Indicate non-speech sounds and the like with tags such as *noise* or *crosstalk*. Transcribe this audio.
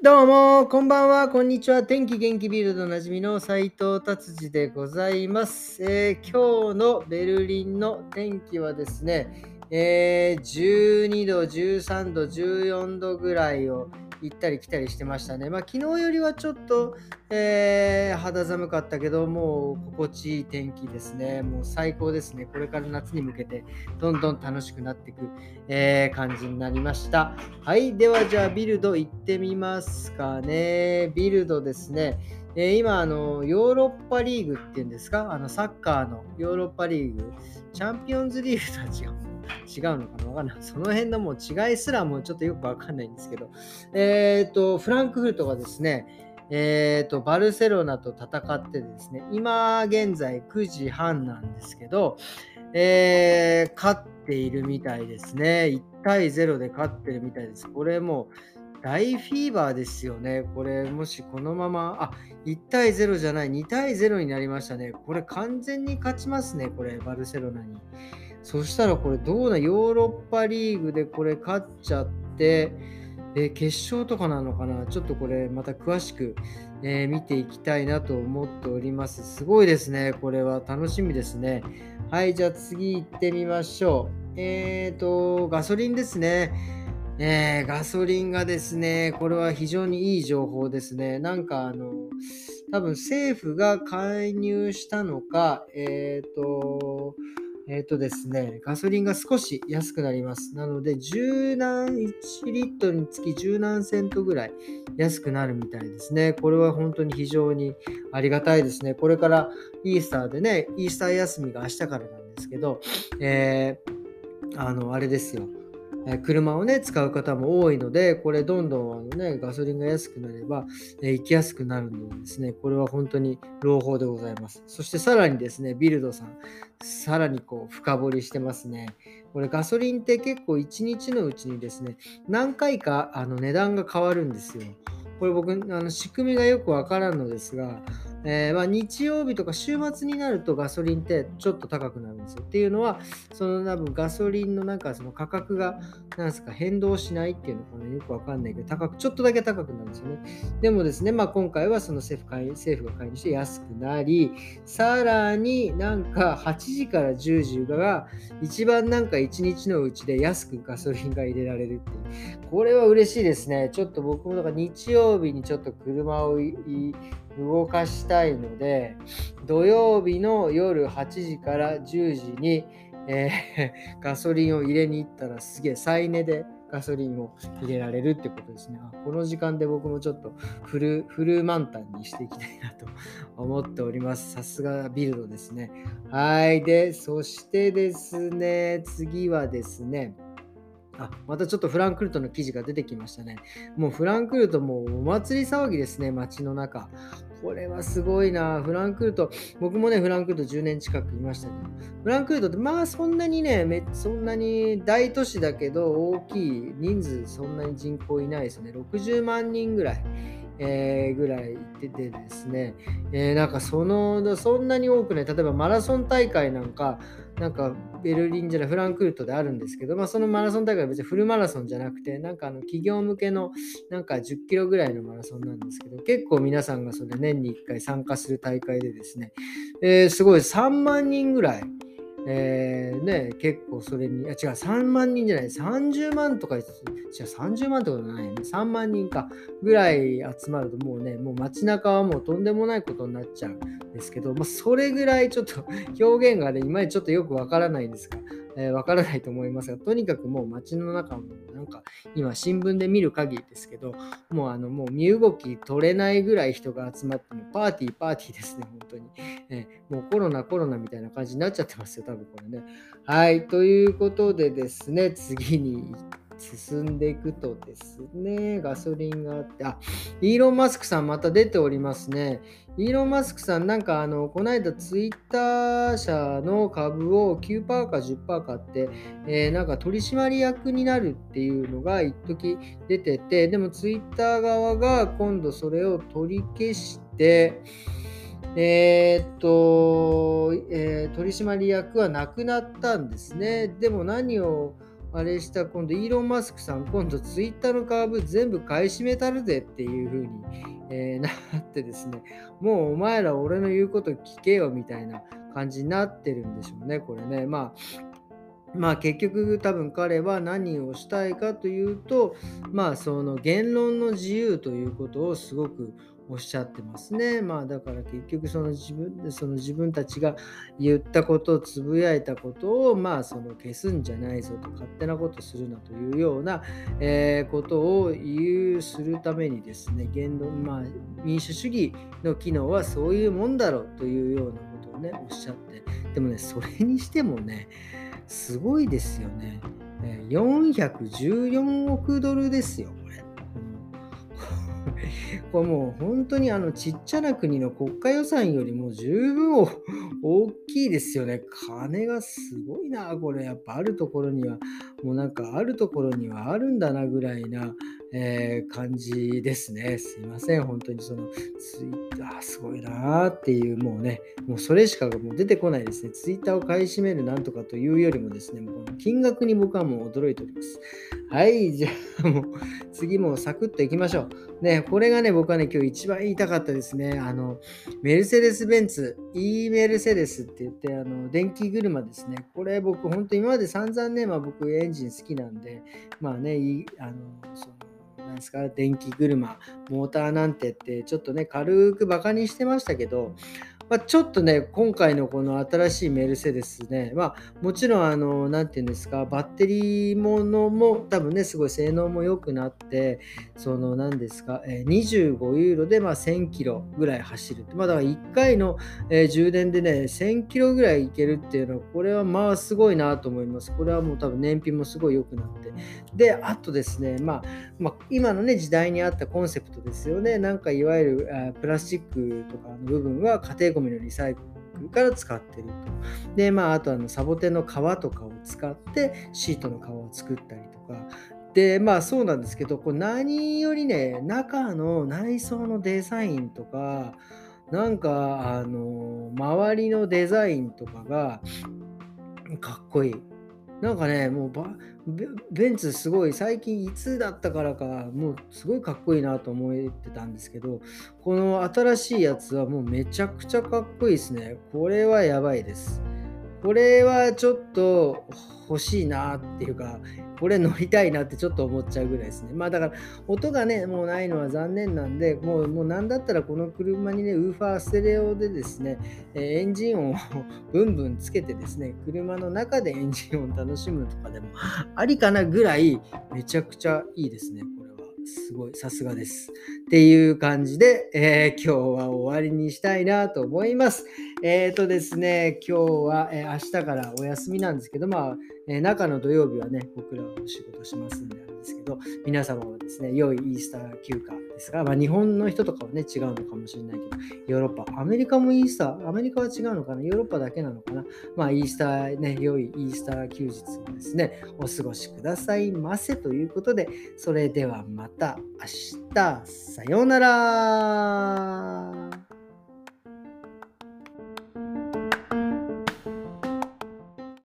どうも、こんばんは、こんにちは。天気元気ビルドなじみの斉藤達治でございます、えー今日のベルリンの天気はですね、えー12度、13度、14度ぐらいを行ったり来たりしてましたね。まあ、昨日よりはちょっと、えー肌寒かったけど、もう心地いい天気ですね。もう最高ですね。これから夏に向けてどんどん楽しくなっていく、えー感じになりました。はい。では、じゃあ、ビルド行ってみますかね。ビルドですね。え今、あの、ヨーロッパリーグっていうんですか？あの、サッカーのヨーロッパリーグ、チャンピオンズリーグとは違う。違うのかなわかんない。*laughs* その辺のもう違いすらもうちょっとよくわかんないんですけど。えっ、と、フランクフルトがですね、えっ、と、バルセロナと戦ってですね、今現在9時半なんですけど、えー勝っているみたいですね。1対0で勝ってるみたいです。これもう大フィーバーですよね。これもしこのまま、あ、1対0じゃない、2対0になりましたね。これ完全に勝ちますね、これ、バルセロナに。そしたらこれどうな、ヨーロッパリーグでこれ勝っちゃって、え決勝とかなのかな？ちょっとこれまた詳しく、え見ていきたいなと思っております。すごいですね。これは楽しみですね。はい、じゃあ次行ってみましょう。えーと、ガソリンですね。えーガソリンがですね、これは非常にいい情報ですね。なんかあの、多分政府が介入したのか、えーと、えーとですね、ガソリンが少し安くなります。なので、10何、1リットルにつき10何セントぐらい安くなるみたいですね。これは本当に非常にありがたいですね。これからイースターでね、イースター休みが明日からなんですけど、えーあの、あれですよ。え車をね、使う方も多いので、これどんどんあのね、ガソリンが安くなれば、え行きやすくなるのでですね、これは本当に朗報でございます。そしてさらにですね、ビルドさん、さらにこう深掘りしてますね。これガソリンって結構1日のうちにですね、何回かあの値段が変わるんですよ。これ僕、あの仕組みがよくわからんのですが、えーまあ、日曜日とか週末になるとガソリンってちょっと高くなるんですよ。っていうのは、その多分ガソリンのなんかその価格がなんすか変動しないっていうのかなよくわかんないけど、高く、ちょっとだけ高くなるんですよね。でもですね、まあ、今回はその政府介政府が介入して安くなり、さらになんか8時から10時が一番なんか1日のうちで安くガソリンが入れられるっていう。これは嬉しいですね。ちょっと僕もだから日曜曜日にちょっと車を動かしたいので、土曜日の夜8時から10時に、えー *laughs* ガソリンを入れに行ったらすげえ再値でガソリンを入れられるってことですね。あこの時間で僕もちょっとフルフル満タンにしていきたいなと *laughs* 思っております。さすがビルドですね。はい。で、そしてですね、次はですね、あ、またちょっとフランクフルトの記事が出てきましたね。もうフランクフルトもうお祭り騒ぎですね、街の中。これはすごいな。フランクフルト、僕もね、フランクフルト10年近くいましたけど、フランクフルトってまあそんなにね、めそんなに大都市だけど大きい人数そんなに人口いないですね。60万人ぐらい。えーぐらい行っててですね、えーなんかそのそんなに多くない例えばマラソン大会なんかなんかベルリンじゃないフランクフルトであるんですけど、まあ、そのマラソン大会は別にフルマラソンじゃなくてなんかあの企業向けのなんか10キロぐらいのマラソンなんですけど結構皆さんがそれ年に1回参加する大会でですね、えーすごい3万人ぐらいえーね、結構それに、あ違う、3万人じゃない、30万とか、違う、30万ってことないよね、3万人かぐらい集まると、もうね、もう街中はもうとんでもないことになっちゃうんですけど、まあ、それぐらいちょっと表現がね、いまいちちょっとよくわからないんですが、えーわからないと思いますが、とにかくもう街の中も、なんか今新聞で見る限りですけど、もうあの、もう身動き取れないぐらい人が集まって、もパーティー、パーティーですね、本当に。えーもうコロナ、コロナみたいな感じになっちゃってますよ、多分これね。はい、ということでですね、次に行って進んでいくとですね、ガソリンがあって、あ、イーロン・マスクさんまた出ておりますね。イーロン・マスクさん、なんかあの、この間ツイッター社の株を9%か10%買って、えーなんか取締役になるっていうのが一時出てて、でもツイッター側が今度それを取り消して、えーっと、えー取締役はなくなったんですね。でも何をあれした今度イーロン・マスクさん今度ツイッターの株全部買い占めたるぜっていう風に、えー、*laughs* なってですねもうお前ら俺の言うこと聞けよみたいな感じになってるんでしょうねこれね。まあまあ結局多分彼は何をしたいかというとまあその言論の自由ということをすごくおっしゃってますね。まあだから結局その自分その自分たちが言ったことつぶやいたことをまあその消すんじゃないぞと勝手なことするなというような、え、ことを言うするためにですね言論まあ民主主義の機能はそういうもんだろうというようなことをねおっしゃってでもねそれにしてもねすごいですよね。414億ドルですよ、これ。*laughs* これもう本当にあのちっちゃな国の国家予算よりも十分大きいですよね。金がすごいな、これ。やっぱあるところには、もうなんかあるところにはあるんだなぐらいな、えー、感じですね。すいません。本当にそのツイッターすごいなーっていう、もうね、もうそれしかもう出てこないですね。ツイッターを買い占めるなんとかというよりもですね、もうこの金額に僕はもう驚いております。はい、じゃあもう次もサクッといきましょう。ね、これがね、僕はね、今日一番言いたかったですね。あの、メルセデス・ベンツ、E メルセデスって言って、あの、電気車ですね。これ僕、本当今まで散々ね、まあ僕エンジン好きなんで、まあね、あの、その、なんですか、電気車、モーターなんてって、ちょっとね、軽くバカにしてましたけど、まあ、ちょっとね、今回のこの新しいメルセデスね、まあ、もちろん、あの、なんていうんですか、バッテリーものも多分ね、すごい性能も良くなって、その、なんですか、え25ユーロで、まあ、1000キロぐらい走る。まあ、だから1回の、充電でね、1000キロぐらいいけるっていうのは、これはまあ、すごいなと思います。これはもう多分燃費もすごい良くなって。で、あとですね、まあ、まあ、今のね、時代に合ったコンセプトですよね。なんか、いわゆるプラスチックとかの部分は家庭ゴミのリサイクルから使ってると。で、まあ、あとあのサボテンの皮とかを使ってシートの皮を作ったりとか。で、まあそうなんですけど、こう何よりね、中の内装のデザインとか、なんか、あの、周りのデザインとかがかっこいい。なんかね、もうベンツすごい最近いつだったからかもうすごいかっこいいなと思ってたんですけどこの新しいやつはもうめちゃくちゃかっこいいですね。これはやばいです。これはちょっと欲しいなっていうかこれ乗りたいなってちょっと思っちゃうぐらいですね。まあだから音がね、もうないのは残念なんで、もうもうなんだったらこの車にね、ウーファーステレオでですね、エンジン音をブンブンつけてですね、車の中でエンジン音楽しむとかでもありかなぐらいめちゃくちゃいいですね、これは。すごい、さすがです。っていう感じで、えー、今日は終わりにしたいなと思います。えっ、ー、とですね、今日は、えー、明日からお休みなんですけど、まあ、え中の土曜日はね、僕らはお仕事しますんであれですけど、皆様はですね、良いイースター休暇ですが、まあ、日本の人とかはね、違うのかもしれないけど、ヨーロッパ、アメリカもイースター、アメリカは違うのかな、ヨーロッパだけなのかな、まあ、イースターね、良いイースター休日をですね、お過ごしくださいませということで、それではまた明日、さようなら。